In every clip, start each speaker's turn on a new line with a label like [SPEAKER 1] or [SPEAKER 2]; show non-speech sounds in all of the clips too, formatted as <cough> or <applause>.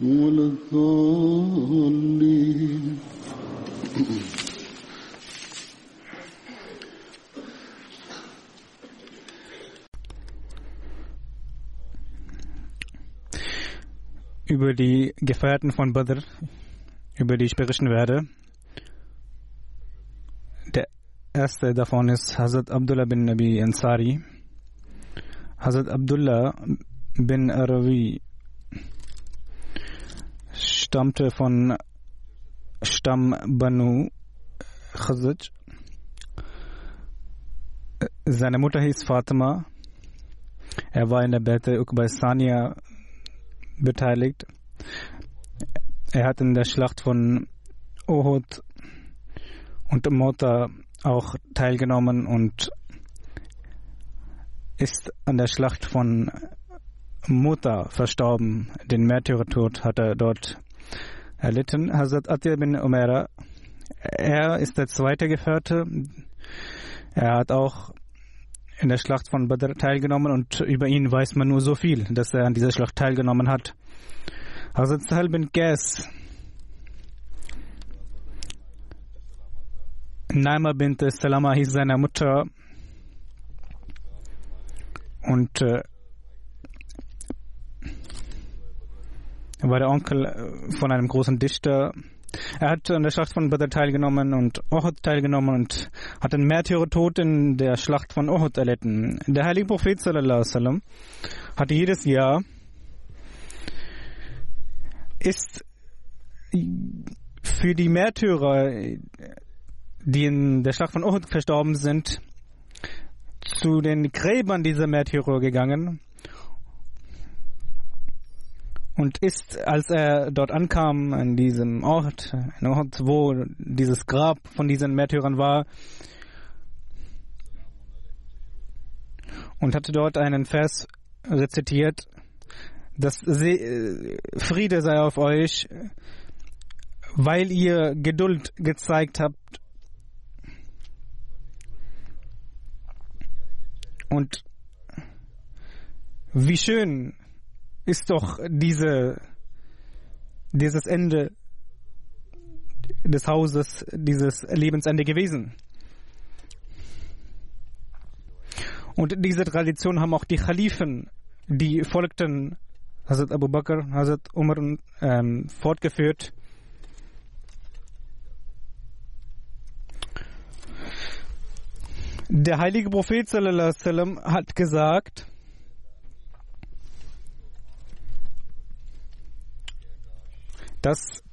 [SPEAKER 1] ولا الضالين
[SPEAKER 2] über die Gefährten von Badr, über die ich berichten werde. Der erste davon ist Hazrat Abdullah bin Nabi Ansari. Hazrat Abdullah bin Arawi stammte von Stamm Banu Khazaj. Seine Mutter hieß Fatima. Er war in der Bette Ukbaisania beteiligt. Er hat in der Schlacht von Uhud und Mota auch teilgenommen und ist an der Schlacht von Muta verstorben. Den Märtyrertod hat er dort erlitten. Hazrat Atir bin Umera, er ist der zweite Gefährte. Er hat auch in der Schlacht von Badr teilgenommen und über ihn weiß man nur so viel, dass er an dieser Schlacht teilgenommen hat. Hazrat Sahel bin Qais, Naima bint Salama hieß seine Mutter und war der Onkel von einem großen Dichter. Er hat an der Schlacht von Badr teilgenommen und Uhud teilgenommen und hat den Märtyrertod in der Schlacht von Uhud erlitten. Der heilige Prophet wasallam hat jedes Jahr ist für die Märtyrer, die in der Schlacht von Uhud verstorben sind, zu den Gräbern dieser Märtyrer gegangen und ist, als er dort ankam, an diesem Ort, an Ort, wo dieses Grab von diesen Märtyrern war, und hatte dort einen Vers rezitiert, dass Friede sei auf euch, weil ihr Geduld gezeigt habt. Und wie schön ist doch diese, dieses Ende des Hauses, dieses Lebensende gewesen. Und diese Tradition haben auch die Khalifen, die folgten Hazrat Abu Bakr, Hazrat Umar ähm, fortgeführt. Der heilige Prophet wasallam hat gesagt, dass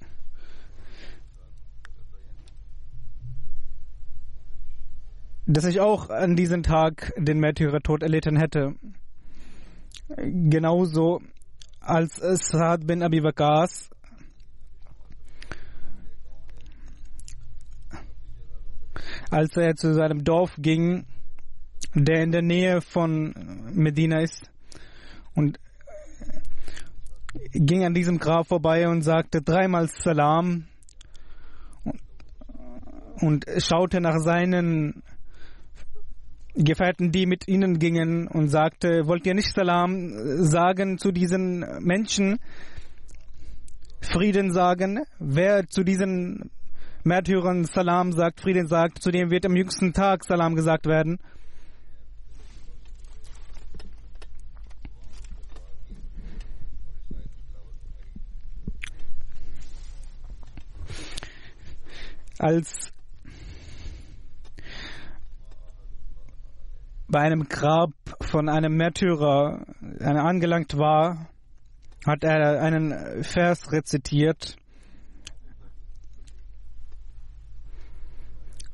[SPEAKER 2] dass ich auch an diesem Tag den Märtyrertod erlitten hätte. Genauso als Saad bin Abi Waqas als er zu seinem Dorf ging, der in der Nähe von Medina ist, und ging an diesem Grab vorbei und sagte dreimal Salam und schaute nach seinen Gefährten, die mit ihnen gingen, und sagte, wollt ihr nicht Salam sagen zu diesen Menschen, Frieden sagen? Wer zu diesen Märtyrern Salam sagt, Frieden sagt, zu dem wird am jüngsten Tag Salam gesagt werden. Als bei einem Grab von einem Märtyrer angelangt war, hat er einen Vers rezitiert,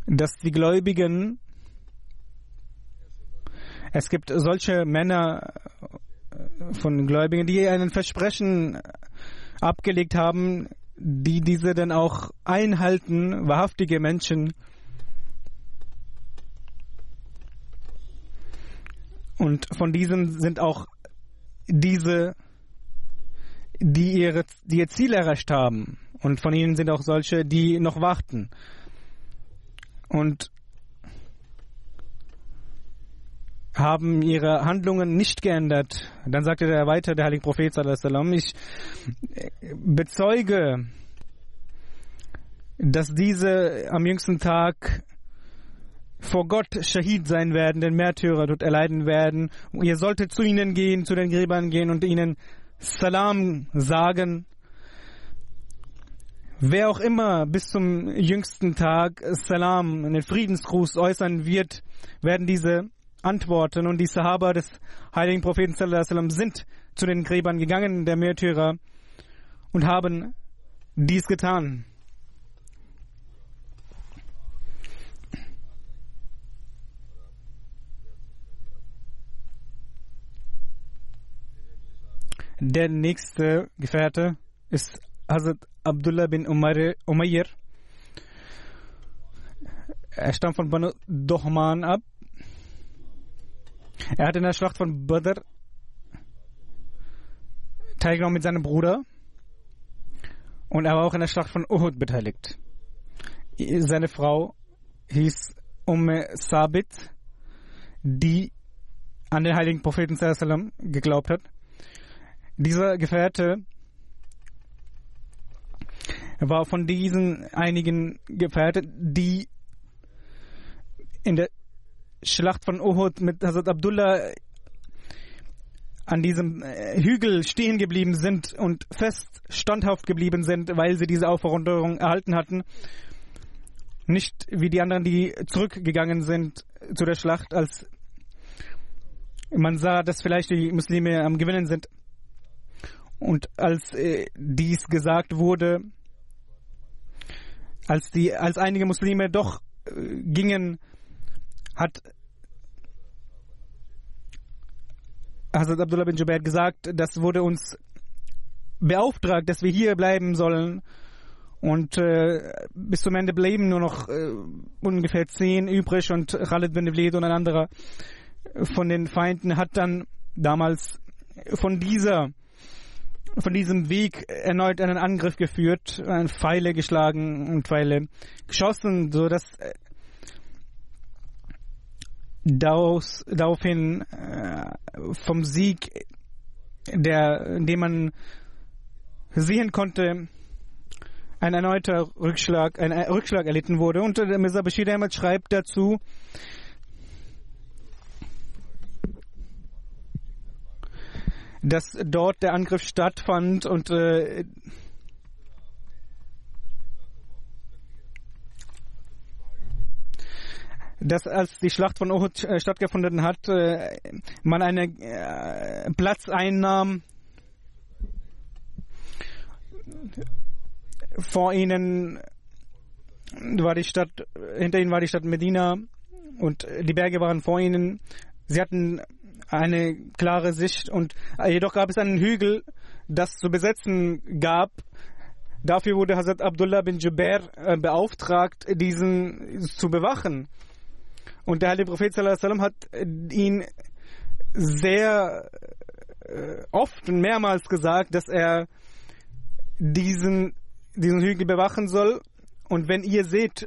[SPEAKER 2] dass die Gläubigen, es gibt solche Männer von Gläubigen, die einen Versprechen abgelegt haben, die diese dann auch einhalten, wahrhaftige Menschen, Und von diesen sind auch diese, die, ihre, die ihr Ziel erreicht haben. Und von ihnen sind auch solche, die noch warten. Und haben ihre Handlungen nicht geändert. Dann sagte der weiter, der heilige Prophet, ich bezeuge, dass diese am jüngsten Tag vor Gott Shahid sein werden, den Märtyrer dort erleiden werden. Ihr solltet zu ihnen gehen, zu den Gräbern gehen und ihnen Salam sagen. Wer auch immer bis zum jüngsten Tag Salam, einen Friedensgruß äußern wird, werden diese antworten. Und die Sahaba des heiligen Propheten sind zu den Gräbern gegangen, der Märtyrer, und haben dies getan. Der nächste Gefährte ist Hazrat Abdullah bin Umayr. Er stammt von Banu Dohman ab. Er hat in der Schlacht von Badr teilgenommen mit seinem Bruder. Und er war auch in der Schlacht von Uhud beteiligt. Seine Frau hieß Umm Sabit, die an den heiligen Propheten geglaubt hat. Dieser Gefährte war von diesen einigen Gefährten, die in der Schlacht von Uhud mit Hazrat Abdullah an diesem äh, Hügel stehen geblieben sind und fest standhaft geblieben sind, weil sie diese Aufforderung erhalten hatten. Nicht wie die anderen, die zurückgegangen sind zu der Schlacht, als man sah, dass vielleicht die Muslime am Gewinnen sind. Und als äh, dies gesagt wurde, als, die, als einige Muslime doch äh, gingen, hat Hazrat Abdullah bin Jubair gesagt, das wurde uns beauftragt, dass wir hier bleiben sollen. Und äh, bis zum Ende blieben nur noch äh, ungefähr zehn übrig und Khalid bin Walid und ein anderer von den Feinden hat dann damals von dieser von diesem Weg erneut einen Angriff geführt, Pfeile geschlagen und Pfeile geschossen, so dass äh, daraus, daraufhin äh, vom Sieg, der, den man sehen konnte, ein erneuter Rückschlag, ein Rückschlag erlitten wurde. Und der Mirza Bashir Ahmad schreibt dazu, dass dort der Angriff stattfand und äh, dass als die Schlacht von Uhud äh, stattgefunden hat, äh, man einen äh, Platz einnahm. Vor ihnen war die Stadt, hinter ihnen war die Stadt Medina und die Berge waren vor ihnen. Sie hatten eine klare Sicht und jedoch gab es einen Hügel, das zu besetzen gab. Dafür wurde Hazrat Abdullah bin Jubair beauftragt, diesen zu bewachen. Und der heilige Prophet sallam, hat ihn sehr äh, oft und mehrmals gesagt, dass er diesen, diesen Hügel bewachen soll. Und wenn ihr seht,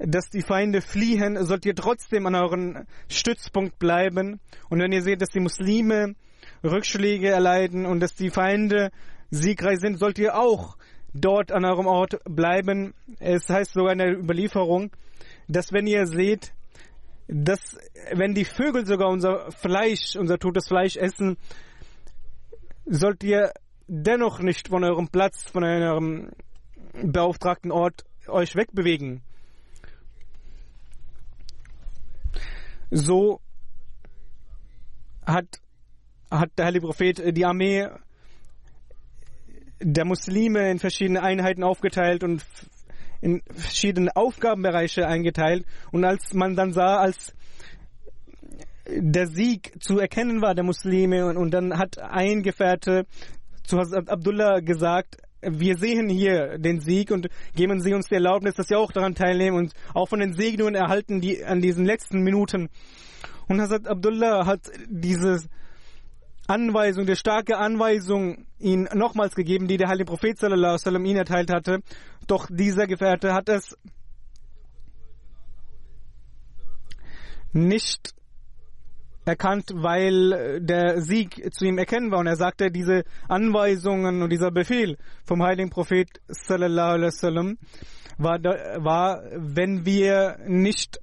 [SPEAKER 2] dass die Feinde fliehen, sollt ihr trotzdem an euren Stützpunkt bleiben. Und wenn ihr seht, dass die Muslime Rückschläge erleiden und dass die Feinde siegreich sind, sollt ihr auch dort an eurem Ort bleiben. Es heißt sogar in der Überlieferung, dass wenn ihr seht, dass wenn die Vögel sogar unser Fleisch, unser totes Fleisch essen, sollt ihr dennoch nicht von eurem Platz, von eurem beauftragten Ort euch wegbewegen. So hat, hat der Heilige Prophet die Armee der Muslime in verschiedene Einheiten aufgeteilt und in verschiedene Aufgabenbereiche eingeteilt. Und als man dann sah, als der Sieg zu erkennen war der Muslime und, und dann hat ein Gefährte zu Abdullah gesagt, wir sehen hier den Sieg und geben Sie uns die Erlaubnis, dass Sie auch daran teilnehmen und auch von den Segnungen erhalten, die an diesen letzten Minuten. Und Hazrat Abdullah hat diese Anweisung, die starke Anweisung ihn nochmals gegeben, die der heilige Prophet sallallahu wasallam ihn erteilt hatte. Doch dieser Gefährte hat es nicht erkannt, weil der Sieg zu ihm erkennen war. Und er sagte, diese Anweisungen und dieser Befehl vom heiligen Prophet sallallahu war, war, wenn wir nicht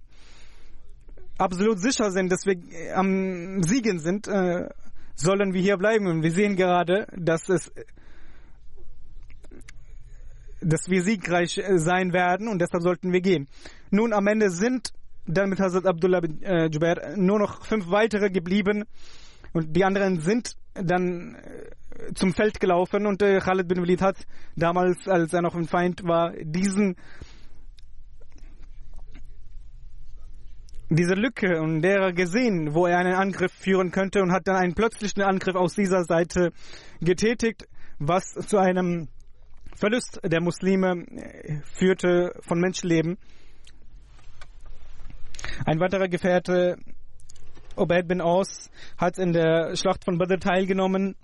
[SPEAKER 2] absolut sicher sind, dass wir am Siegen sind, äh, sollen wir hier bleiben. Und wir sehen gerade, dass es dass wir siegreich sein werden und deshalb sollten wir gehen. Nun am Ende sind dann mit Hazrat Abdullah bin äh, Jubair nur noch fünf weitere geblieben und die anderen sind dann äh, zum Feld gelaufen und äh, Khalid bin Walid hat damals, als er noch ein Feind war, diesen diese Lücke und derer gesehen, wo er einen Angriff führen könnte und hat dann einen plötzlichen Angriff aus dieser Seite getätigt, was zu einem Verlust der Muslime äh, führte von Menschenleben. Ein weiterer Gefährte, Obeid bin Aus, hat in der Schlacht von Badr teilgenommen.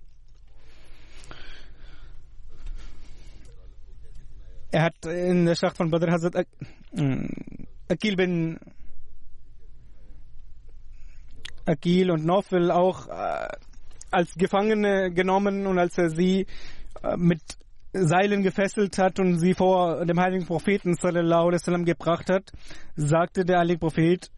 [SPEAKER 2] Er hat in der Schlacht von Badr Hazrat äh, Akil bin Akil und Nofel auch äh, als Gefangene genommen und als er sie äh, mit Seilen gefesselt hat und sie vor dem heiligen Propheten sallallahu alaihi wasallam gebracht hat, sagte der heilige Prophet,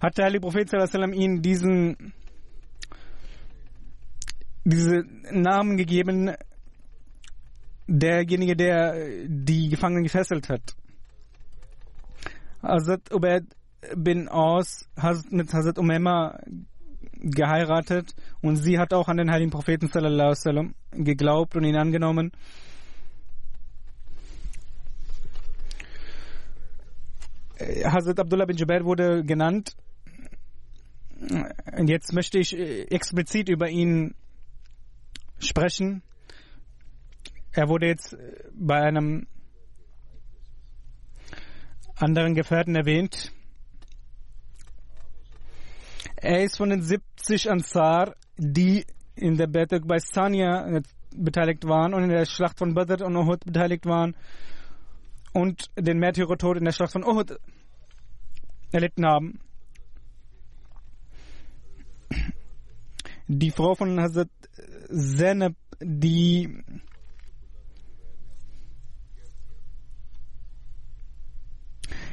[SPEAKER 2] hat der heilige Prophet wasallam ihnen diesen diese Namen gegeben, derjenige, der die Gefangenen gefesselt hat. Hazrat Ubaid bin Aus hat mit Hazrat Umema geheiratet und sie hat auch an den heiligen Propheten wasallam geglaubt und ihn angenommen. Hazrat Abdullah bin Jubair wurde genannt. Und jetzt möchte ich explizit über ihn sprechen. Er wurde jetzt äh, bei einem anderen Gefährten erwähnt. Er ist von den 70 Ansar, die in der Betek bei Sania äh, beteiligt waren und in der Schlacht von Badr und Uhud beteiligt waren und den Märtyrertod in der Schlacht von Uhud erlitten haben. Die Frau von Hazrat Zainab, die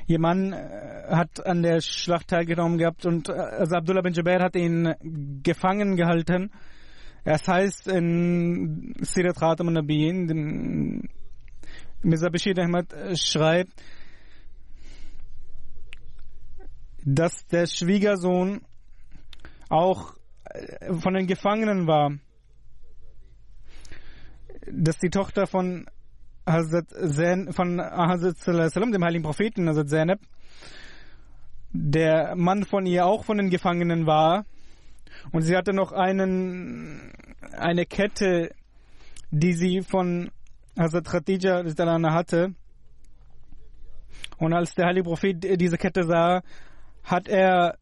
[SPEAKER 2] Ihr Mann äh, hat an der Schlacht teilgenommen gehabt und äh, also Abdullah bin Jubair hat ihn gefangen gehalten. Es heißt in Sirat Khatam al-Nabiyin, Mirza Bashir Ahmad äh, schreibt, dass der Schwiegersohn auch von den Gefangenen war, dass die Tochter von Hazrat Zain, von Hazrat dem heiligen Propheten Hazrat Zainab, der Mann von ihr auch von den Gefangenen war. Und sie hatte noch einen, eine Kette, die sie von Hazrat Khadija hatte. Und als der heilige Prophet diese Kette sah, hat er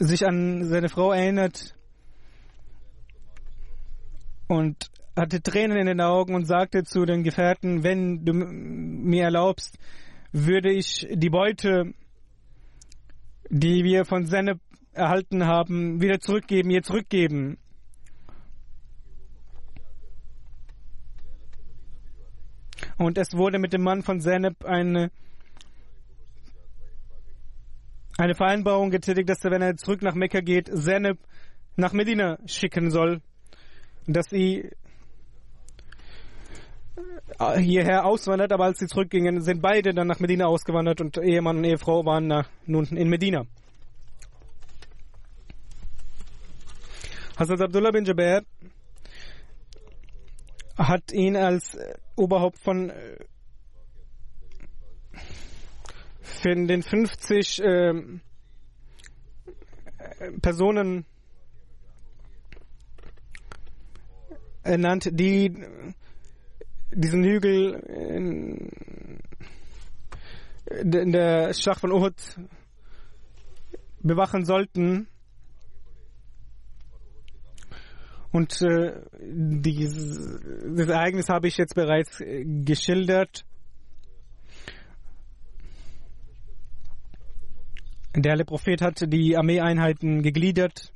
[SPEAKER 2] sich an seine Frau erinnert und hatte Tränen in den Augen und sagte zu den Gefährten, wenn du mir erlaubst, würde ich die Beute, die wir von Seneb erhalten haben, wieder zurückgeben, ihr zurückgeben. Und es wurde mit dem Mann von Seneb eine, eine Vereinbarung getätigt, dass er, wenn er zurück nach Mekka geht, Seneb nach Medina schicken soll, dass sie hierher auswandert, aber als sie zurückgingen, sind beide dann nach Medina ausgewandert und Ehemann und Ehefrau waren nach, nun in Medina. Hazrat Abdullah bin Jaber hat ihn als Oberhaupt von, von den 50 äh, Personen ernannt, die diesen Hügel in, in der Schlacht von Uhud bewachen sollten. Und äh, dieses, das Ereignis habe ich jetzt bereits äh, geschildert. Der Heilige Prophet hat die Armeeeinheiten gegliedert.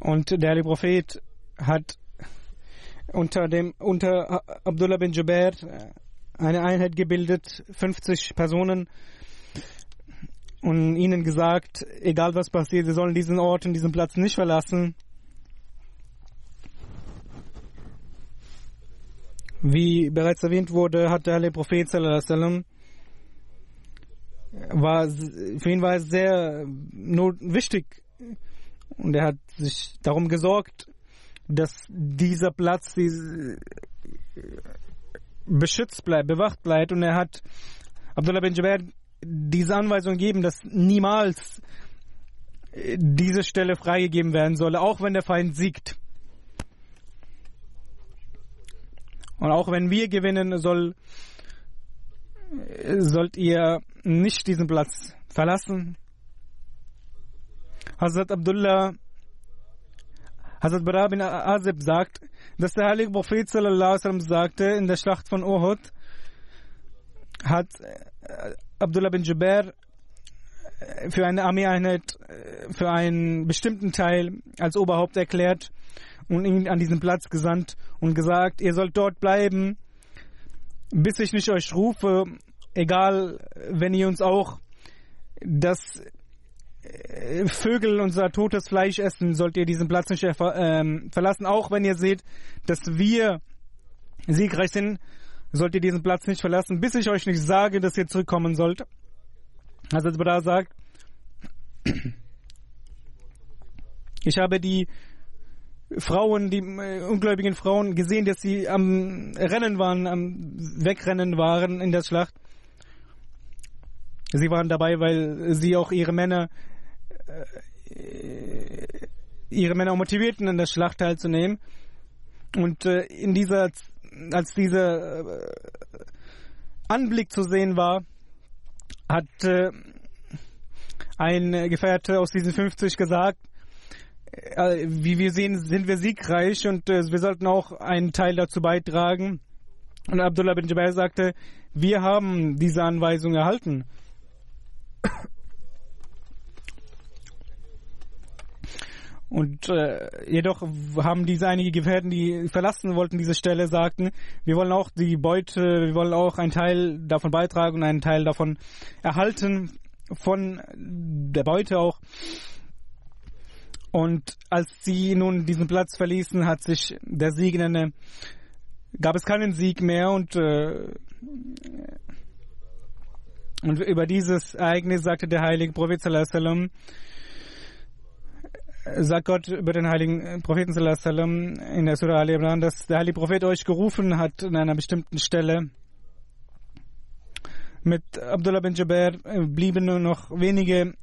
[SPEAKER 2] Und der Heilige Prophet hat unter dem unter Abdullah bin Jubair eine Einheit gebildet, 50 Personen und ihnen gesagt, egal was passiert, sie sollen diesen Ort und diesen Platz nicht verlassen. Wie bereits erwähnt wurde, hat der Heilige Prophet sallam, war, für ihn war es sehr not, wichtig und er hat sich darum gesorgt, dass dieser Platz beschützt bleibt, bewacht bleibt. Und er hat Abdullah bin Jaber diese Anweisung gegeben, dass niemals diese Stelle freigegeben werden solle, auch wenn der Feind siegt. Und auch wenn wir gewinnen, soll, sollt ihr nicht diesen Platz verlassen. Hazrat Abdullah Hazrat Bara bin Azib sagt, dass der heilige Prophet sallam, sagte in der Schlacht von Uhud, hat äh, Abdullah bin Jubair äh, für eine Armeeeinheit, äh, für einen bestimmten Teil als Oberhaupt erklärt und ihn an diesen Platz gesandt und gesagt, ihr sollt dort bleiben, bis ich nicht euch rufe, egal wenn ihr uns auch das äh, Vögel unser totes Fleisch essen, sollt ihr diesen Platz nicht ähm, verlassen. Auch wenn ihr seht, dass wir siegreich sind, sollt ihr diesen Platz nicht verlassen, bis ich euch nicht sage, dass ihr zurückkommen sollt. Also als Bada sagt, <clears throat> ich habe die Frauen, die äh, ungläubigen Frauen gesehen, dass sie am Rennen waren, am Wegrennen waren in der Schlacht. Sie waren dabei, weil sie auch ihre Männer äh, ihre Männer motivierten, an der Schlacht teilzunehmen. Und äh, in dieser, als dieser äh, Anblick zu sehen war, hat ein Gefährte aus diesen 50 gesagt, wie wir sehen, sind wir siegreich und wir sollten auch einen Teil dazu beitragen. Und Abdullah bin Jaber sagte, wir haben diese Anweisung erhalten. Und äh, jedoch haben diese einige Gefährten, die verlassen wollten diese Stelle, sagten, wir wollen auch die Beute, wir wollen auch einen Teil davon beitragen und einen Teil davon erhalten, von der Beute auch. Und als sie nun diesen Platz verließen, hat sich der Sieg in eine, gab es keinen Sieg mehr und äh, und über dieses Ereignis sagte der heilige Prophet sallallahu sagt Gott über den heiligen Propheten sallam, in der Surah Al-Imran, dass der heilige Prophet euch gerufen hat an einer bestimmten Stelle. Mit Abdullah bin Jaber blieben nur noch wenige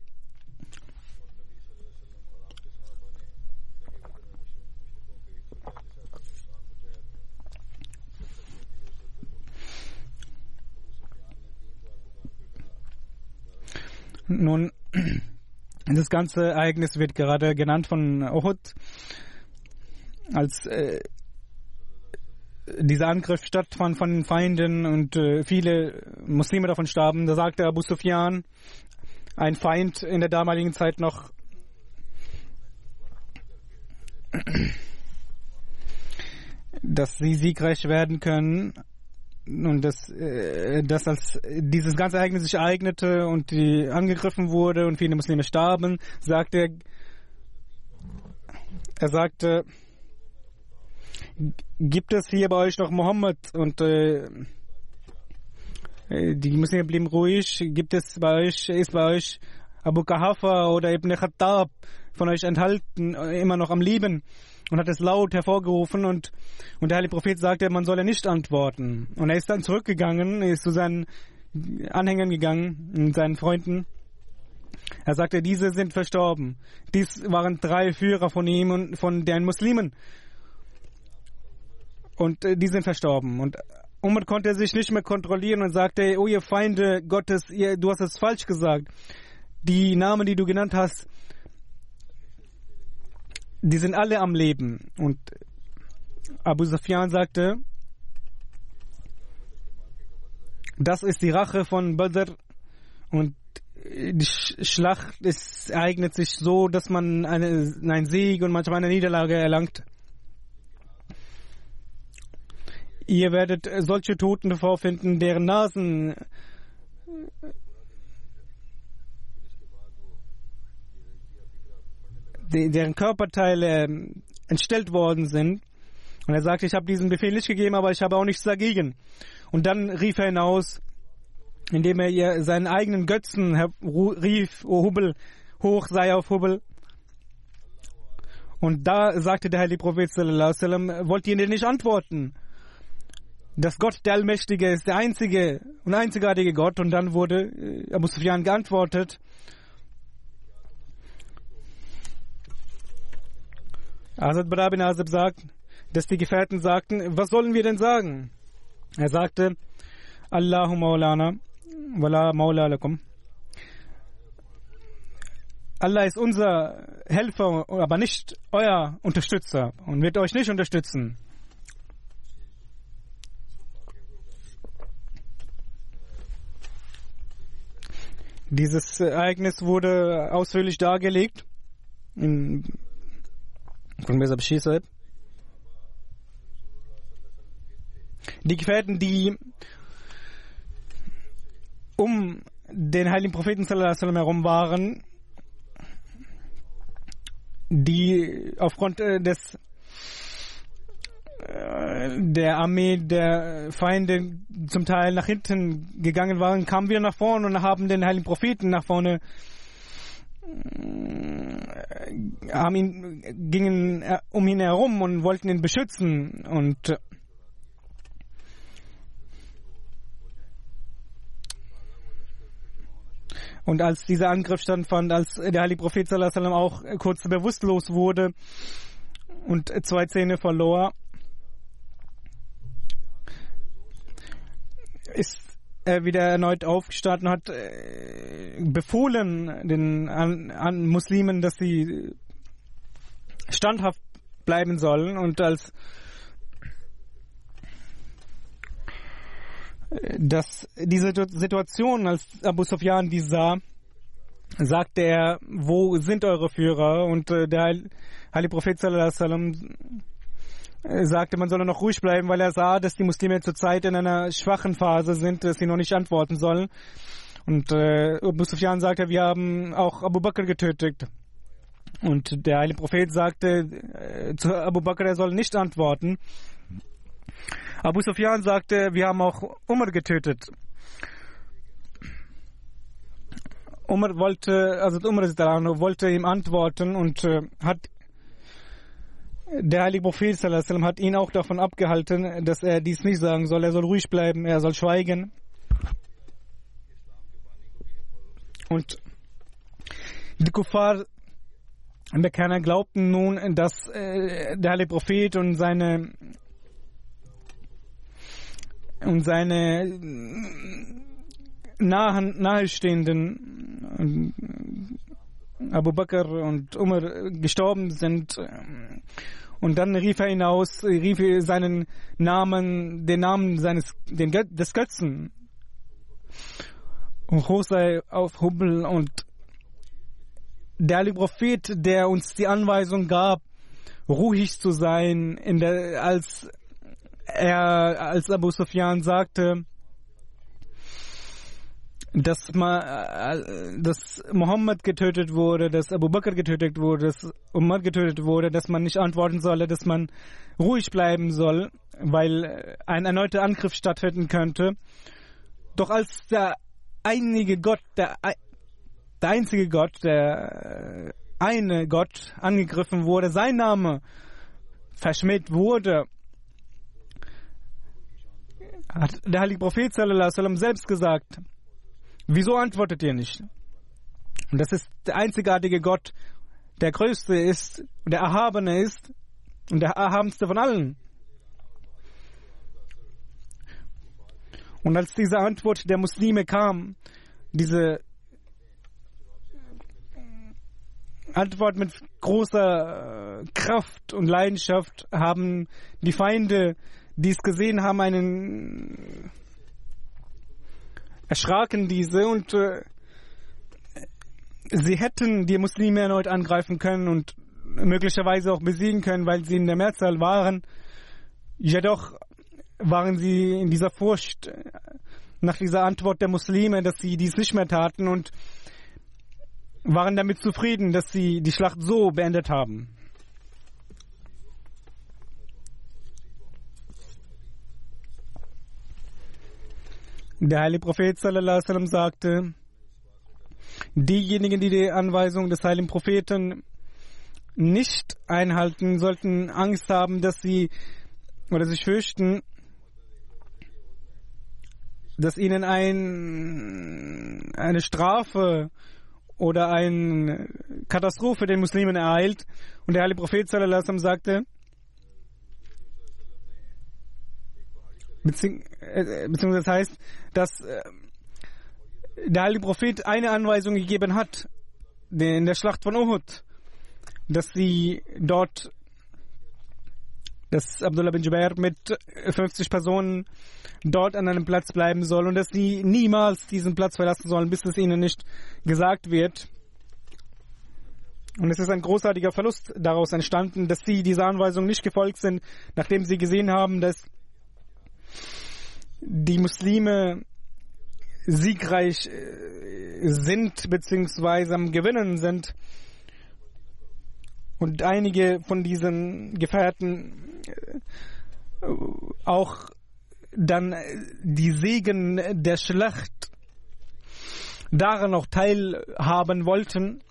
[SPEAKER 2] Nun, <clears throat> das ganze Ereignis wird gerade genannt von Uhud als äh, dieser Angriff stattfand von den Feinden und äh, viele Muslime davon starben. Da sagte Abu Sufyan, ein Feind in der damaligen Zeit noch, <clears throat> dass sie siegreich werden können und dass, äh, dass als dieses ganze Ereignis sich ereignete und die angegriffen wurde und viele Muslime starben, sagte er, er sagte, gibt es hier bei euch noch Mohammed und äh, äh, die Muslime blieben ruhig, gibt es bei euch, ist bei euch Abu Kahafa oder Ibn Khattab von euch enthalten, immer noch am Leben? Und hat es laut hervorgerufen und, und der heilige Prophet sagte, man solle nicht antworten. Und er ist dann zurückgegangen, ist zu seinen Anhängern gegangen seinen Freunden. Er sagte, diese sind verstorben. Dies waren drei Führer von ihm und von den Muslimen. Und äh, die sind verstorben. Und Umar konnte sich nicht mehr kontrollieren und sagte, oh ihr Feinde Gottes, ihr, du hast es falsch gesagt. Die Namen, die du genannt hast, die sind alle am Leben. Und Abu Sufyan sagte, das ist die Rache von Badr und die Schlacht ist, ereignet sich so, dass man eine, einen Sieg und manchmal eine Niederlage erlangt. Ihr werdet solche Toten vorfinden, deren Nasen deren Körperteile ähm, entstellt worden sind. Und er sagte, ich habe diesen Befehl nicht gegeben, aber ich habe auch nichts dagegen. Und dann rief er hinaus, indem er ihr seinen eigenen Götzen rief, O Hubbel, hoch sei auf Hubbel. Und da sagte der heilige Prophet sallam, wollt ihr denn nicht antworten? Dass Gott der Allmächtige ist, der einzige und einzigartige Gott. Und dann wurde äh, Abu Sufyan geantwortet, Asad Bara bin Azib sagt, dass die Gefährten sagten, was sollen wir denn sagen? Er sagte, Allahu Maulana, wala Maula lakum. Allah ist unser Helfer, aber nicht euer Unterstützer und wird euch nicht unterstützen. Dieses Ereignis wurde ausführlich dargelegt in Mirza Bashir Sahib. Die Gefährten, die um den heiligen Propheten sallam, herum waren, die aufgrund äh, des äh, der Armee der Feinde zum Teil nach hinten gegangen waren, kamen wieder nach vorne und haben den heiligen Propheten nach vorne haben ihn, gingen äh, um ihn herum und wollten ihn beschützen und Und als dieser Angriff stattfand, als der heilige Prophet sallam, auch kurz bewusstlos wurde und zwei Zähne verlor, ist er wieder erneut aufgestanden hat, äh, befohlen den an, an Muslimen, dass sie standhaft bleiben sollen und als dass diese Situation, als Abu Sufyan die sah, sagte er, wo sind eure Führer? Und äh, der Heilige Prophet sallallahu wasallam sagte, man solle noch ruhig bleiben, weil er sah, dass die Muslime zurzeit in einer schwachen Phase sind, dass sie noch nicht antworten sollen. Und äh, Abu Sufyan sagte, wir haben auch Abu Bakr getötet. Und der heilige Prophet sagte äh, zu Abu Bakr, er soll nicht antworten. Abu Sufyan sagte, wir haben auch Umar getötet. Umar wollte, also Umar wollte ihm antworten und äh, hat der heilige Prophet sallam, hat ihn auch davon abgehalten, dass er dies nicht sagen soll. Er soll ruhig bleiben, er soll schweigen. Und die Kuffar Bekenner glaubten nun, dass äh, der heilige Prophet und seine und seine nahen, nahestehenden Abu Bakr und Umar gestorben sind. Und dann rief er hinaus, rief seinen Namen, den Namen seines, den, des Götzen. Und hoch sei auf Hubbel und der Ali Prophet, der uns die Anweisung gab, ruhig zu sein, in der, als er, als Abu Sufyan sagte, dass, ma, dass Mohammed getötet wurde, dass Abu Bakr getötet wurde, dass Umar getötet wurde, dass man nicht antworten solle, dass man ruhig bleiben soll, weil ein erneuter Angriff stattfinden könnte. Doch als der einige Gott, der, der einzige Gott, der eine Gott angegriffen wurde, sein Name verschmäht wurde, hat der heilige Prophet sallam, selbst gesagt, wieso antwortet ihr nicht? Und das ist der einzigartige Gott, der größte ist, der erhabene ist und der erhabenste von allen. Und als diese Antwort der Muslime kam, diese Antwort mit großer Kraft und Leidenschaft, haben die Feinde die es gesehen haben, einen erschraken diese und äh, sie hätten die Muslime erneut angreifen können und möglicherweise auch besiegen können, weil sie in der Mehrzahl waren. Jedoch waren sie in dieser Furcht äh, nach dieser Antwort der Muslime, dass sie dies nicht mehr taten und waren damit zufrieden, dass sie die Schlacht so beendet haben. Der heilige Prophet sallam, sagte, diejenigen, die die Anweisung des heiligen Propheten nicht einhalten, sollten Angst haben, dass sie oder sich fürchten, dass ihnen ein, eine Strafe oder eine Katastrophe den Muslimen ereilt. Und der heilige Prophet sallam, sagte, Äh, beziehungsweise das heißt, dass äh, der heilige Prophet eine Anweisung gegeben hat in der Schlacht von Uhud, dass sie dort, dass Abdullah bin Jubair mit 50 Personen dort an einem Platz bleiben soll und dass sie niemals diesen Platz verlassen sollen, bis es ihnen nicht gesagt wird. Und es ist ein großartiger Verlust daraus entstanden, dass sie dieser Anweisung nicht gefolgt sind, nachdem sie gesehen haben, dass die Muslime siegreich äh, sind bzw. am Gewinnen sind und einige von diesen Gefährten äh, auch dann die Segen der Schlacht daran auch teilhaben wollten,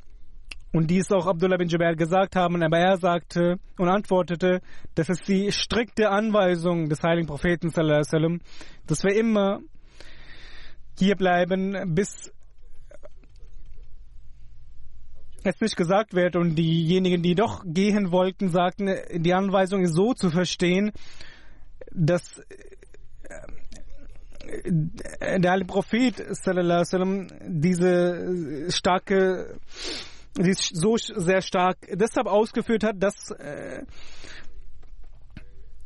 [SPEAKER 2] und dies auch Abdullah bin Jubair gesagt haben, aber er sagte und antwortete, dass es die strikte Anweisung des heiligen Propheten, sallam, dass wir immer hier bleiben, bis es nicht gesagt wird. Und diejenigen, die doch gehen wollten, sagten, die Anweisung ist so zu verstehen, dass der heilige Prophet sallam, diese starke sie so sehr stark deshalb ausgeführt hat, dass äh,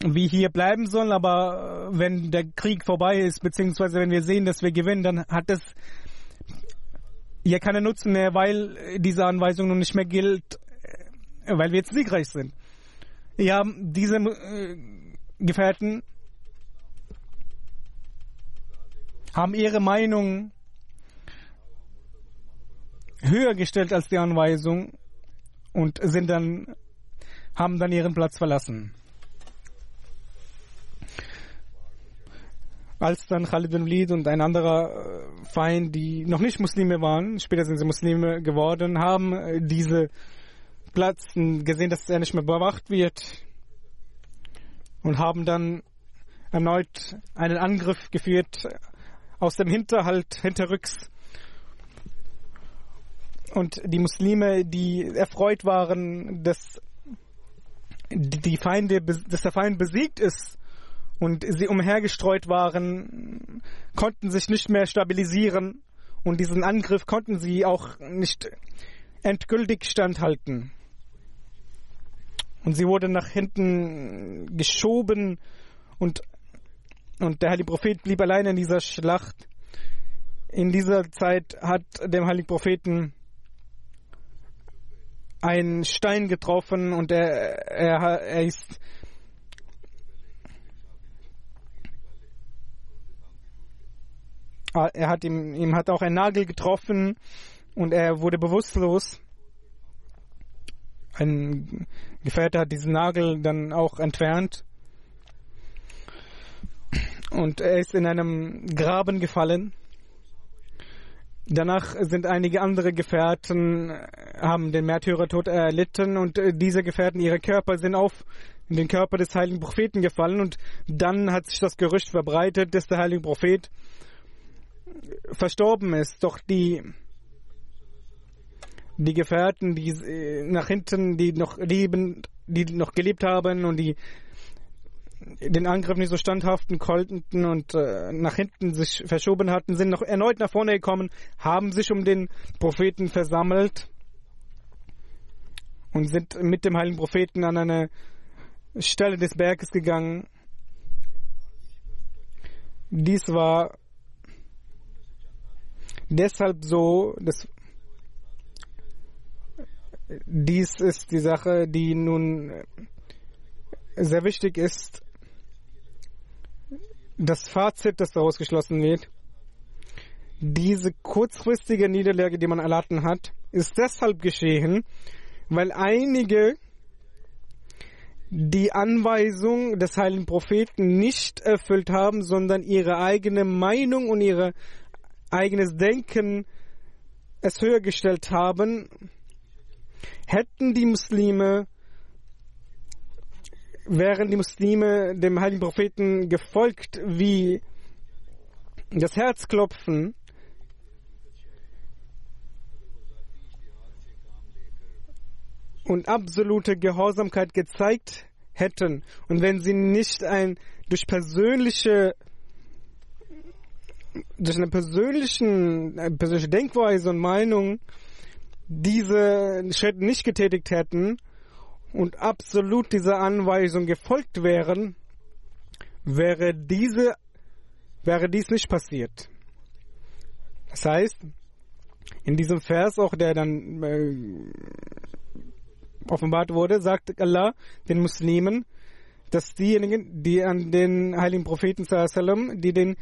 [SPEAKER 2] wir hier bleiben sollen, aber äh, wenn der Krieg vorbei ist, beziehungsweise wenn wir sehen, dass wir gewinnen, dann hat es ja keinen Nutzen mehr, weil diese Anweisung nun nicht mehr gilt, äh, weil wir jetzt siegreich sind. Ja, diese äh, Gefährten haben ihre Meinung höher gestellt als die Anweisung und sind dann, haben dann ihren Platz verlassen. als dann Khalid bin Walid und ein anderer äh, Feind, die noch nicht Muslime waren, später sind sie Muslime geworden, haben äh, diese Platz gesehen, dass er nicht mehr bewacht wird und haben dann erneut einen Angriff geführt aus dem Hinterhalt, hinterrücks. Und die Muslime, die erfreut waren, dass die Feinde, dass der Feind besiegt ist und sie umhergestreut waren, konnten sich nicht mehr stabilisieren und diesen Angriff konnten sie auch nicht endgültig standhalten. Und sie wurde nach hinten geschoben und, und der heilige Prophet blieb allein in dieser Schlacht. In dieser Zeit hat dem heiligen Propheten ein Stein getroffen und er, er, er ist er hat ihm, ihm hat auch ein Nagel getroffen und er wurde bewusstlos. Ein Gefährte hat diesen Nagel dann auch entfernt. Und er ist in einem Graben gefallen. Danach sind einige andere Gefährten, haben den Märtyrertod erlitten und diese Gefährten, ihre Körper sind auf den Körper des heiligen Propheten gefallen und dann hat sich das Gerücht verbreitet, dass der heilige Prophet verstorben ist. Doch die die Gefährten, die äh, nach hinten, die noch leben, die noch gelebt haben und die den Angriff nicht so standhaften konnten und äh, nach hinten sich verschoben hatten, sind noch erneut nach vorne gekommen, haben sich um den Propheten versammelt und sind mit dem heiligen Propheten an eine Stelle des Berges gegangen. Dies war deshalb so, dass dies ist die Sache, die nun sehr wichtig ist. Das Fazit, das daraus geschlossen wird, diese kurzfristige Niederlage, die man erlatten hat, ist deshalb geschehen, weil einige die Anweisung des heiligen Propheten nicht erfüllt haben, sondern ihre eigene Meinung und ihr eigenes Denken es höher gestellt haben Hätten die Muslime, wären die Muslime dem heiligen Propheten gefolgt wie das Herzklopfen, und absolute Gehorsamkeit gezeigt hätten und wenn sie nicht ein durch persönliche durch eine persönlichen, eine persönliche Denkweise und Meinung diese Schritte nicht getätigt hätten und absolut dieser Anweisung gefolgt wären, wäre diese, wäre dies nicht passiert. Das heißt, in diesem Vers auch, der dann äh, offenbart wurde, sagt Allah den Muslimen, dass diejenigen, die an den heiligen Propheten, die den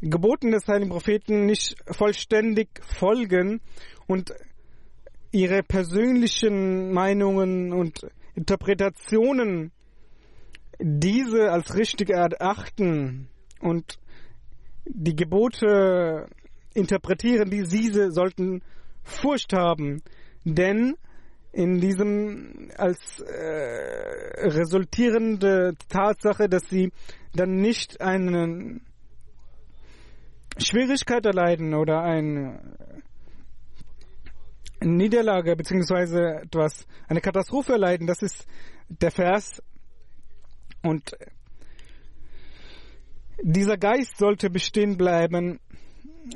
[SPEAKER 2] Geboten des heiligen Propheten nicht vollständig folgen und ihre persönlichen Meinungen und Interpretationen diese als richtig erachten und die Gebote interpretieren, die diese sollten Furcht haben, denn in diesem als äh, resultierende Tatsache, dass sie dann nicht eine Schwierigkeit erleiden oder ein Niederlage bzw. etwas, eine Katastrophe erleiden. Das ist der Vers. Und dieser Geist sollte bestehen bleiben,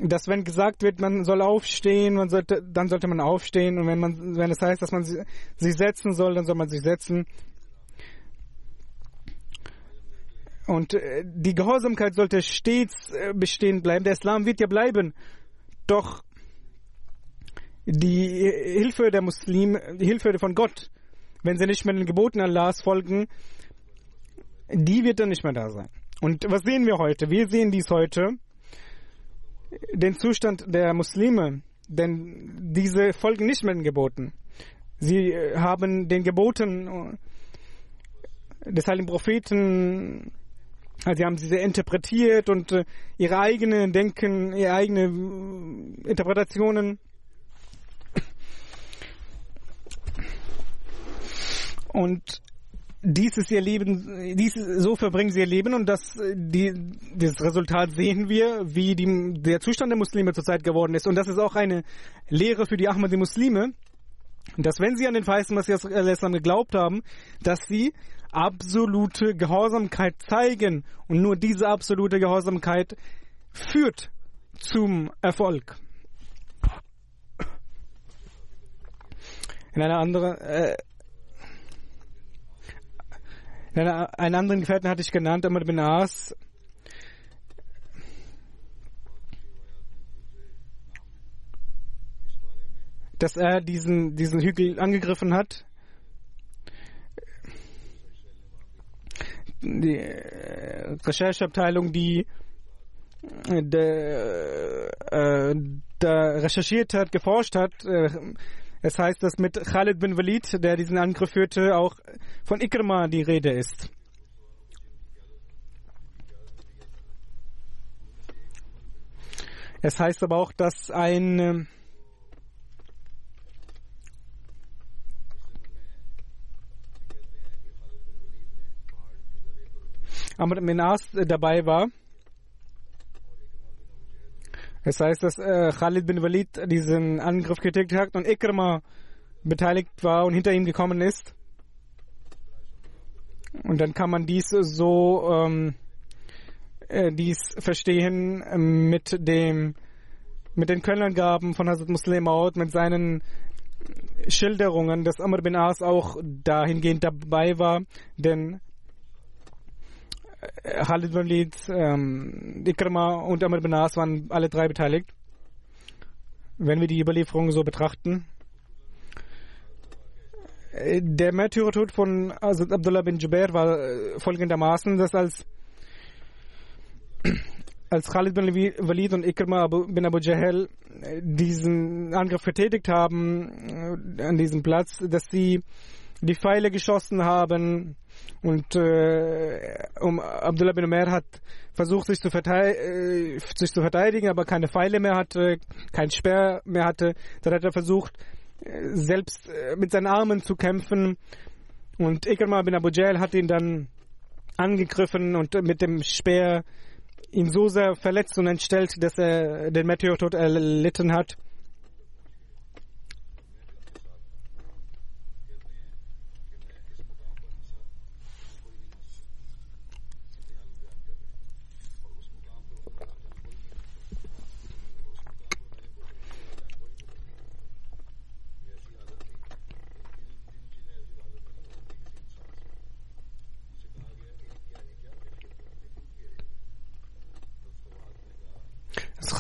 [SPEAKER 2] dass wenn gesagt wird, man soll aufstehen, man sollte, dann sollte man aufstehen und wenn man, wenn es heißt, dass man sich setzen soll, dann soll man sich setzen. Und äh, die Gehorsamkeit sollte stets äh, bestehen bleiben. Der Islam wird ja bleiben. Doch die Hilfe der Muslime, die Hilfe von Gott, wenn sie nicht mehr den Geboten Allahs folgen, die wird dann nicht mehr da sein. Und was sehen wir heute? Wir sehen dies heute, den Zustand der Muslime, denn diese folgen nicht mehr den Geboten. Sie haben den Geboten des heiligen Propheten Also sie haben sie interpretiert und äh, ihre eigenen Denken, ihre eigenen äh, Interpretationen. Und dies ist ihr Leben, dies so verbringen sie ihr Leben und das, die, das Resultat sehen wir, wie die, der Zustand der Muslime zurzeit geworden ist. Und das ist auch eine Lehre für die Ahmadi-Muslime, dass wenn sie an den verheißten Messias geglaubt haben, dass sie absolute Gehorsamkeit zeigen und nur diese absolute Gehorsamkeit führt zum Erfolg. In einer anderen, äh, einen anderen Gefährten hatte ich genannt, Amr bin As. Dass er diesen, diesen Hügel angegriffen hat. Die äh, Rechercheabteilung, die äh, äh, da recherchiert hat, geforscht hat, äh, es heißt, dass mit Khalid bin Walid, der diesen Angriff führte, auch von Ikrma die Rede ist. Es heißt aber auch, dass ein ähm, Amr bin As dabei war. Es heißt, dass äh, Khalid bin Walid diesen Angriff getätigt hat und Ikrma beteiligt war und hinter ihm gekommen ist. Und dann kann man dies so ähm, äh, dies verstehen mit dem mit den Quellenangaben von Hazrat Muslim Maud, mit seinen Schilderungen, dass Amr bin As auch dahingehend dabei war, denn Khalid bin Walid, ähm, Ikrama und Amr bin As waren alle drei beteiligt. Wenn wir die Überlieferung so betrachten. Der Märtyrertod von Hazrat Abdullah bin Jubair war äh, folgendermaßen, dass als, <clears throat> als Khalid bin Walid und Ikrma bin Abu Jahl äh, diesen Angriff getätigt haben äh, an diesem Platz, dass sie die Pfeile geschossen haben und äh, um Abdullah bin Umar hat versucht, sich zu, äh, sich zu, verteidigen, aber keine Pfeile mehr hatte, kein Speer mehr hatte. Dann hat er versucht, äh, selbst äh, mit seinen Armen zu kämpfen. Und Ikrama bin Abu Jahl hat ihn dann angegriffen und mit dem Speer ihn so sehr verletzt und entstellt, dass er den Meteortod erlitten hat.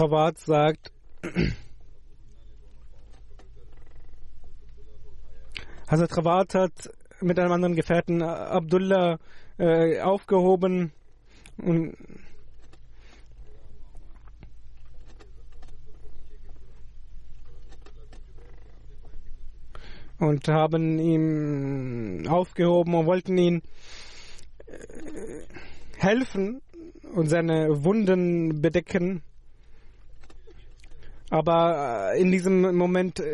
[SPEAKER 2] Khawat sagt, Hazrat Khawat hat mit einem anderen Gefährten Abdullah äh, aufgehoben und und haben ihn aufgehoben und wollten ihn äh, helfen und seine Wunden bedecken. Aber äh, in diesem Moment äh,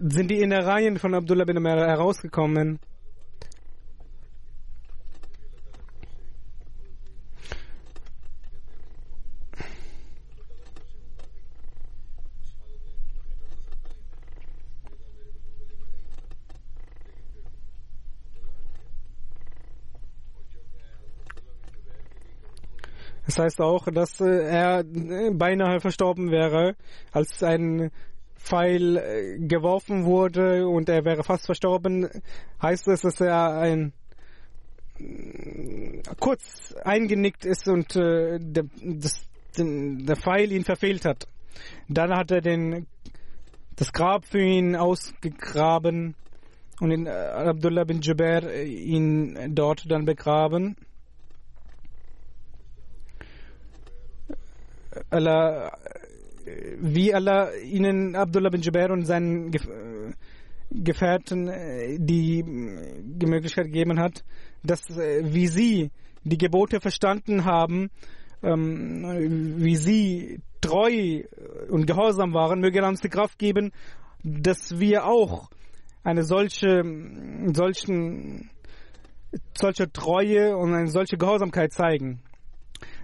[SPEAKER 2] sind die Innereien von Abdullah bin Umar herausgekommen. Das heißt auch, dass äh, er äh, beinahe verstorben wäre, als ein Pfeil äh, geworfen wurde und er wäre fast verstorben. Heißt es, dass er ein kurz eingenickt ist und der, das, der Pfeil ihn verfehlt hat. Dann hat er den, das Grab für ihn ausgegraben und in Abdullah bin Jubair ihn dort dann begraben. Allah, wie Allah ihnen Abdullah bin Jubair und seinen Gefährten äh, die, die Möglichkeit gegeben hat, dass äh, wie sie die Gebote verstanden haben, ähm, wie sie treu und gehorsam waren, möge er uns die Kraft geben, dass wir auch eine solche, solchen, solche Treue und eine solche Gehorsamkeit zeigen.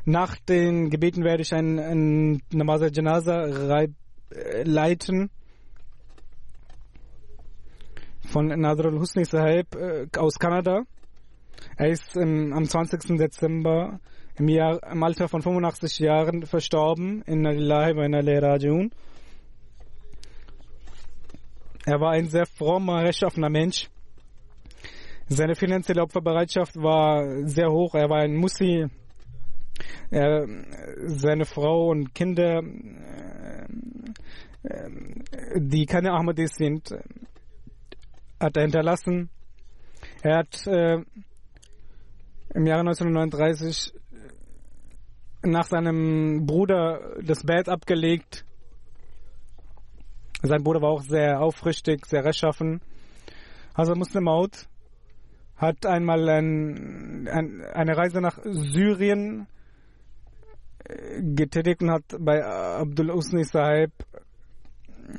[SPEAKER 2] Nach den Gebeten werde ich ein, ein Namaz al-Janaza leiten von Nadr al-Husni Sahib äh, aus Kanada. Er ist im, am 20. Dezember im, Jahr, im Alter von 85 Jahren verstorben in Lillahi wa Rajiun. Er war ein sehr frommer, rechtschaffener Mensch. Seine finanzielle Opferbereitschaft war sehr hoch. Er war ein Mussi. Er, seine Frau und Kinder, äh, äh, die keine Ahmadis sind, hat er hinterlassen. Er hat äh, im Jahre 1939 nach seinem Bruder das Bett abgelegt. Sein Bruder war auch sehr aufrichtig, sehr rechtschaffen. Also Muslim Maut hat einmal ein, ein, eine Reise nach Syrien äh, getätigt und hat bei Abdul Usni Sahib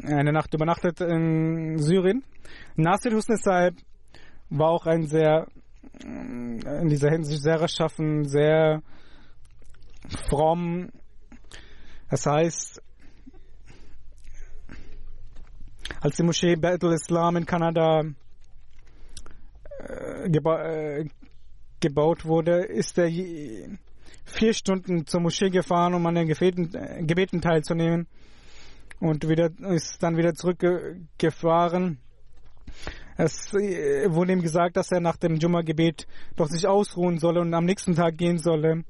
[SPEAKER 2] eine Nacht übernachtet in Syrien. Nasir Husni Sahib war auch ein sehr, in dieser Hinsicht sehr rechtschaffen, sehr fromm. Das heißt, als die Moschee Baitul Islam in Kanada äh, geba äh, gebaut wurde, ist er vier Stunden zur Moschee gefahren, um an den Gebeten, äh, Gebeten teilzunehmen und wieder, ist dann wieder zurückgefahren. Es äh, wurde ihm gesagt, dass er nach dem Jumma-Gebet doch sich ausruhen solle und am nächsten Tag gehen solle.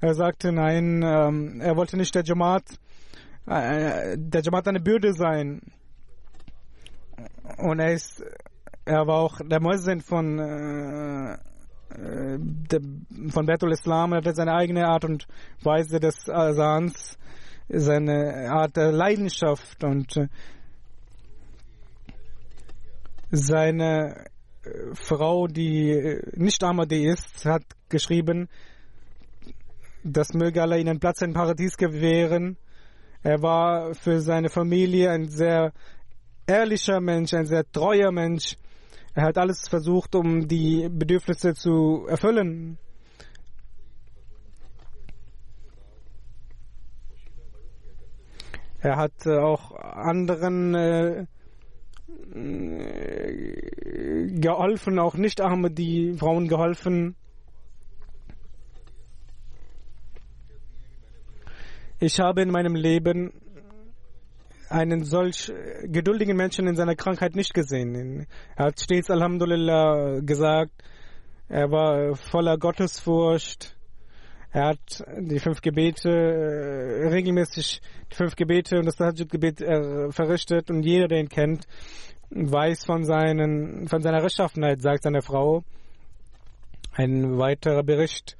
[SPEAKER 2] Er sagte nein, ähm, er wollte nicht der Jamaat, äh, der Jamaat eine Bürde sein. Und er ist, er war auch der Muezzin von äh, der, von Betul Islam, er hatte seine eigene Art und Weise des Asans, seine Art der Leidenschaft und äh, seine äh, Frau, die nicht Ahmadi ist, hat geschrieben, dass möge Allah ihnen Platz im Paradies gewähren. Er war für seine Familie ein sehr ehrlicher Mensch, ein sehr treuer Mensch. Er hat alles versucht, um die Bedürfnisse zu erfüllen. Er hat auch anderen äh, geholfen, auch nicht Ahmadi Frauen geholfen. Ich habe in meinem Leben einen solch geduldigen Menschen in seiner Krankheit nicht gesehen. Er hat stets Alhamdulillah gesagt, er war voller Gottesfurcht. Er hat die fünf Gebete, äh, regelmäßig die fünf Gebete und das Tahajjud-Gebet äh, verrichtet und jeder, der ihn kennt, weiß von, seinen, von seiner Rechtschaffenheit, sagt seine Frau. Ein weiterer Bericht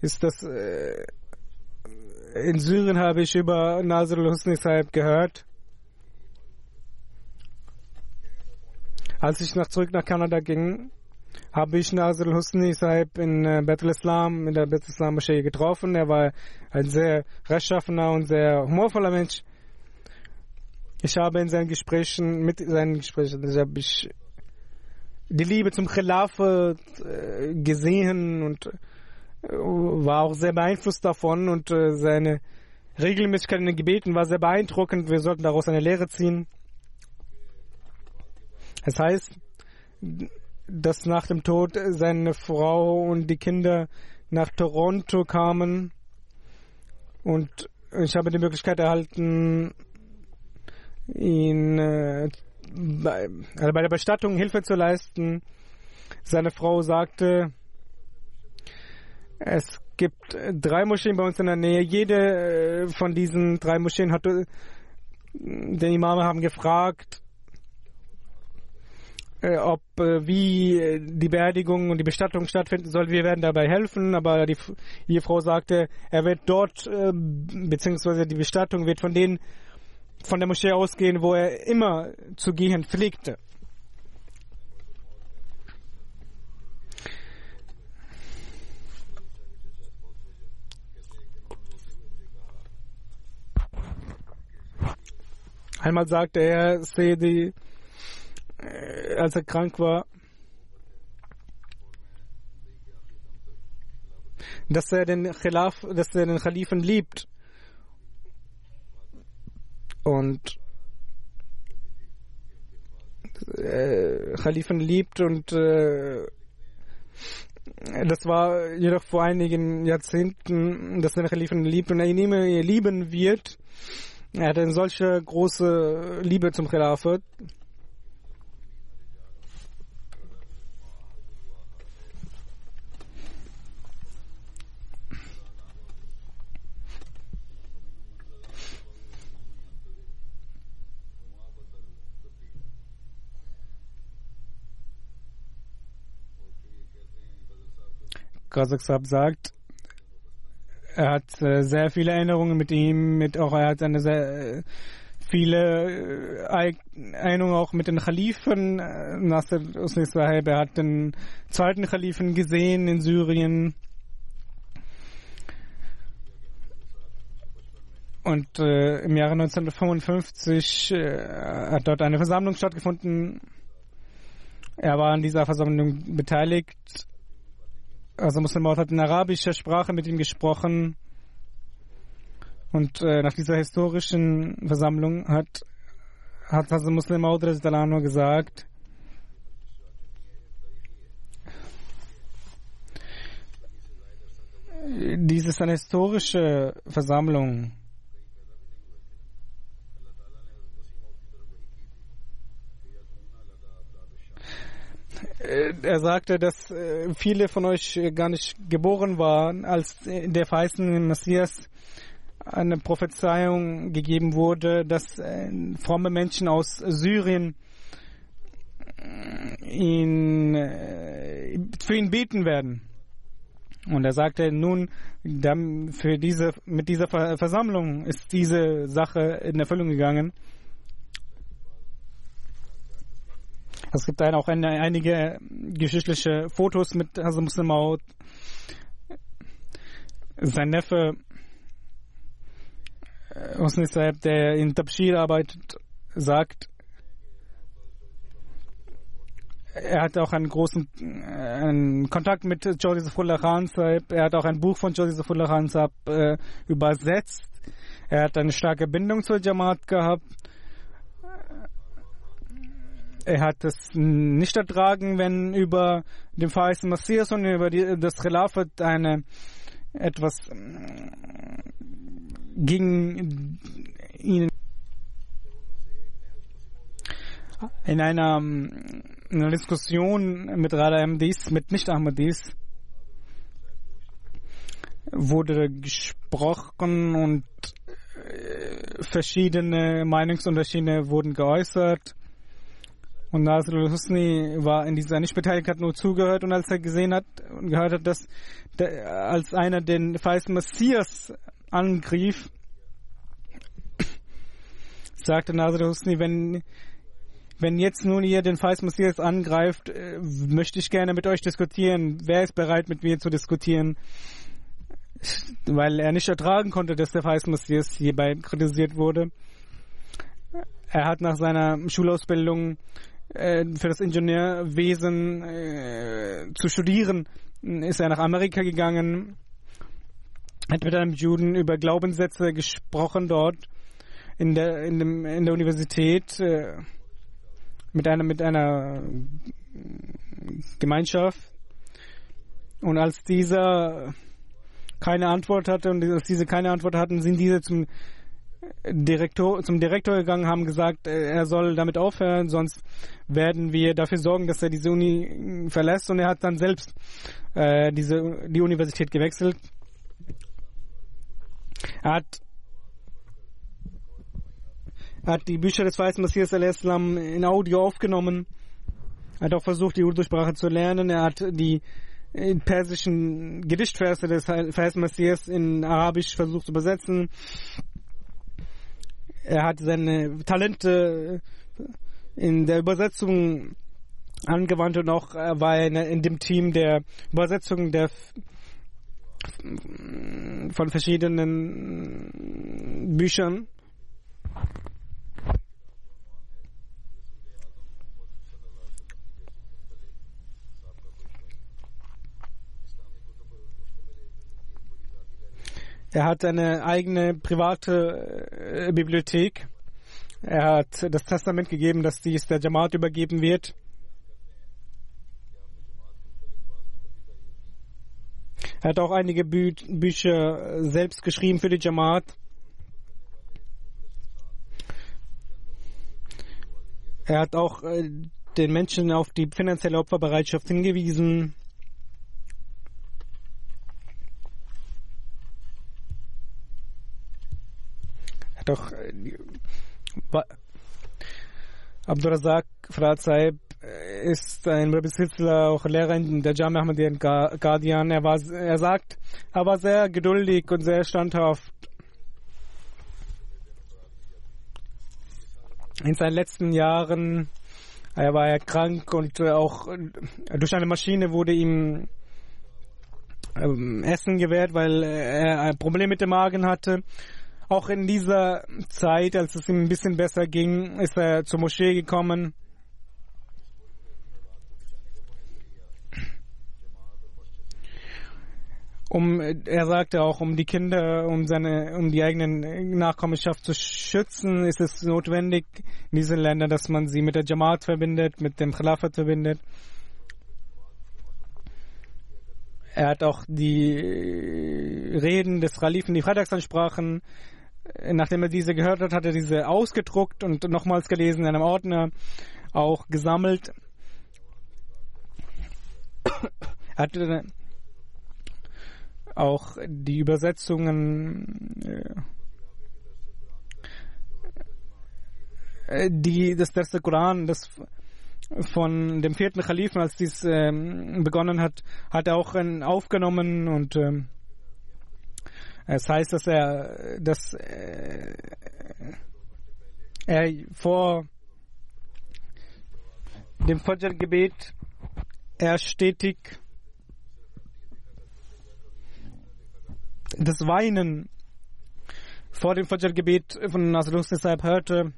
[SPEAKER 2] ist, dass äh, in Syrien habe ich über Nasr al-Husni Sahib gehört. Als ich nach, zurück nach Kanada ging, habe ich Nasr al-Husni Sahib in äh, Bethel Islam, in der Bethel Islam Moschee getroffen. Er war ein sehr rechtschaffener und sehr humorvoller Mensch. Ich habe in seinen Gesprächen, mit seinen Gesprächen, habe ich die Liebe zum Khilafat äh, gesehen und war auch sehr beeinflusst davon und äh, seine Regelmäßigkeit in den Gebeten war sehr beeindruckend. Wir sollten daraus eine Lehre ziehen. Es heißt, dass nach dem Tod seine Frau und die Kinder nach Toronto kamen und ich habe die Möglichkeit erhalten, ihn äh, bei, also bei der Bestattung Hilfe zu leisten. Seine Frau sagte, es gibt drei Moscheen bei uns in der Nähe. Jede äh, von diesen drei Moscheen hat den Imame haben gefragt, äh, ob äh, wie äh, die Beerdigung und die Bestattung stattfinden soll. Wir werden dabei helfen, aber die Ehefrau sagte, er wird dort, ähm, beziehungsweise die Bestattung wird von denen von der Moschee ausgehen, wo er immer zu gehen pflegte. Einmal sagte er, sehe die als er krank war, dass er den Khilaf, dass er den Khalifen liebt. Und äh, Khalifen liebt und äh, das war jedoch vor einigen Jahrzehnten, dass er den Khalifen liebt und er ihn immer lieben wird. Er hat eine solche große Liebe zum Khilafat. Kasachstab sagt, er hat äh, sehr viele Erinnerungen mit ihm, mit auch er hat eine sehr äh, viele äh, Erinnerungen auch mit den Khalifen. Nasser Husni Sahib, er hat den zweiten Khalifen gesehen in Syrien. Und äh, im Jahre 1955 äh, hat dort eine Versammlung stattgefunden. Er war an dieser Versammlung beteiligt also Muslim Maud hat in arabischer Sprache mit ihm gesprochen. Und äh, nach dieser historischen Versammlung hat, hat also Muslim Maud gesagt, dies ist eine historische Versammlung. Äh, er sagte, dass äh, viele von euch gar nicht geboren waren, als der verheißene Messias eine Prophezeiung gegeben wurde, dass äh, fromme Menschen aus Syrien ihn, für ihn beten werden. Und er sagte, nun, für diese, mit dieser Versammlung ist diese Sache in Erfüllung gegangen. Es gibt auch eine, einige geschichtliche Fotos mit Hazem Muslim Maud. Sein Neffe äh, Hosni Saib, der in Tabshir arbeitet, sagt, er hat auch einen großen äh, einen Kontakt mit Joseph Khan Saib. Er hat auch ein Buch von Joseph Khan Saib äh, übersetzt. Er hat eine starke Bindung zur Jamaat gehabt er hat es nicht ertragen, wenn über den verheißten Messias und über die, das Khilafat eine etwas mm, gegen ihn in einer, mm, in einer Diskussion mit Rada Ahmadis, mit Nicht-Ahmadis, wurde gesprochen und äh, verschiedene Meinungsunterschiede wurden geäußert. Und Nasr al-Husni war in dieser nicht beteiligt, hat nur zugehört und als er gesehen hat und gehört hat, dass der, als einer den falschen Messias angriff, <coughs> sagte Nasr al-Husni, wenn, wenn jetzt nun ihr den falschen Messias angreift, äh, möchte ich gerne mit euch diskutieren. Wer ist bereit, mit mir zu diskutieren? Weil er nicht ertragen konnte, dass der falsche Messias hierbei kritisiert wurde. Er hat nach seiner Schulausbildung äh, für das Ingenieurwesen äh, zu studieren, ist er nach Amerika gegangen, hat mit einem Juden über Glaubenssätze gesprochen dort in der, in dem, in der Universität äh, mit einer, mit einer Gemeinschaft. Und als dieser keine Antwort hatte und als diese keine Antwort hatten, sind diese zum Direktor, zum Direktor gegangen, haben gesagt, äh, er soll damit aufhören, sonst werden wir dafür sorgen, dass er diese Uni verlässt. Und er hat dann selbst äh, diese, die Universität gewechselt. Er hat, hat die Bücher des Weißen Messias al-Islam in Audio aufgenommen. Er hat auch versucht, die Urdu-Sprache zu lernen. Er hat die äh, persischen Gedichtverse des Weißen Messias in Arabisch versucht zu übersetzen. Er hat seine Talente in der Übersetzung angewandt und auch war er in dem Team der Übersetzung der von verschiedenen Büchern. Er hat eine eigene private äh, Bibliothek. Er hat das Testament gegeben, dass dies der Jamaat übergeben wird. Er hat auch einige Bü Bücher selbst geschrieben für die Jamaat. Er hat auch äh, den Menschen auf die finanzielle Opferbereitschaft hingewiesen. Auch äh, Abdurazak Frat Saib ist ein Besitzer, auch Lehrer in der Jamia Ahmadiyya Guardian. Er, war, er sagt, er war sehr geduldig und sehr standhaft. In seinen letzten Jahren er war er krank und auch durch eine Maschine wurde ihm ähm, Essen gewährt, weil er ein Problem mit dem Magen hatte. Auch in dieser Zeit, als es ihm ein bisschen besser ging, ist er zur Moschee gekommen. Um, er sagte auch, um die Kinder, um seine, um die eigenen Nachkommenschaft zu schützen, ist es notwendig in diesen Ländern, dass man sie mit der Jamaat verbindet, mit dem Khilafat verbindet. Er hat auch die Reden des Khalifen, die Freitagsansprachen nachdem er diese gehört hat, hat er diese ausgedruckt und nochmals gelesen in einem Ordner, auch gesammelt. Er hatte auch die Übersetzungen, äh, die, das erste Koran, das von dem vierten Khalifen, als dies ähm, begonnen hat, hat er auch aufgenommen und ähm, es heißt, dass er, dass äh, er vor dem Fajr-Gebet er stetig das Weinen vor dem Fajr-Gebet von Nasrul Sahib hörte,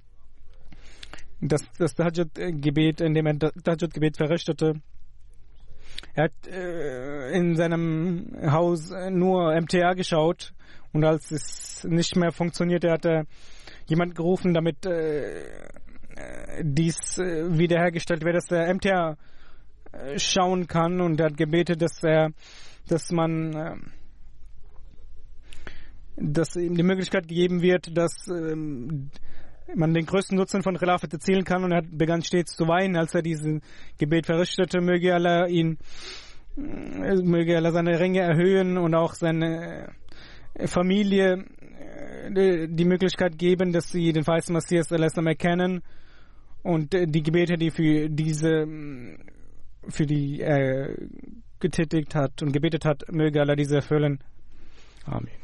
[SPEAKER 2] das, das Tahajjud-Gebet, in dem er Tahajjud-Gebet verrichtete. Er hat äh, in seinem Haus nur MTA geschaut und als es nicht mehr funktionierte, hat er jemand gerufen, damit äh, dies äh, wiederhergestellt wird, dass er MTA äh, schauen kann. Und er hat gebetet, dass er, dass man äh, dass ihm die Möglichkeit gegeben wird, dass ähm, man den größten Nutzen von Khilafat erzielen kann und er begann stets zu weinen, als er dieses Gebet verrichtete. Möge Allah ihn, äh, möge Allah seine Ränge erhöhen und auch seine Familie äh, die Möglichkeit geben, dass sie den weißen Messias erkennen und äh, die Gebete, die für diese für die er getätigt hat und gebetet hat, möge Allah diese erfüllen. Amen.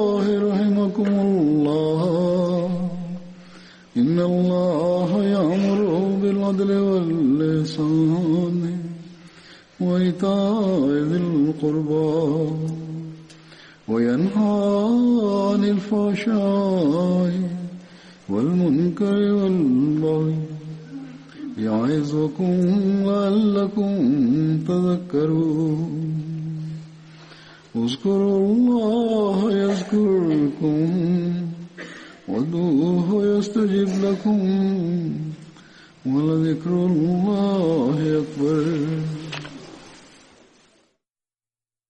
[SPEAKER 1] بالعدل واللسان وإيتاء ذي القربى وينهى عن الفحشاء والمنكر والبغي يعظكم لعلكم تذكرون اذكروا الله يذكركم وادعوه يستجب لكم ولذكر الله أكبر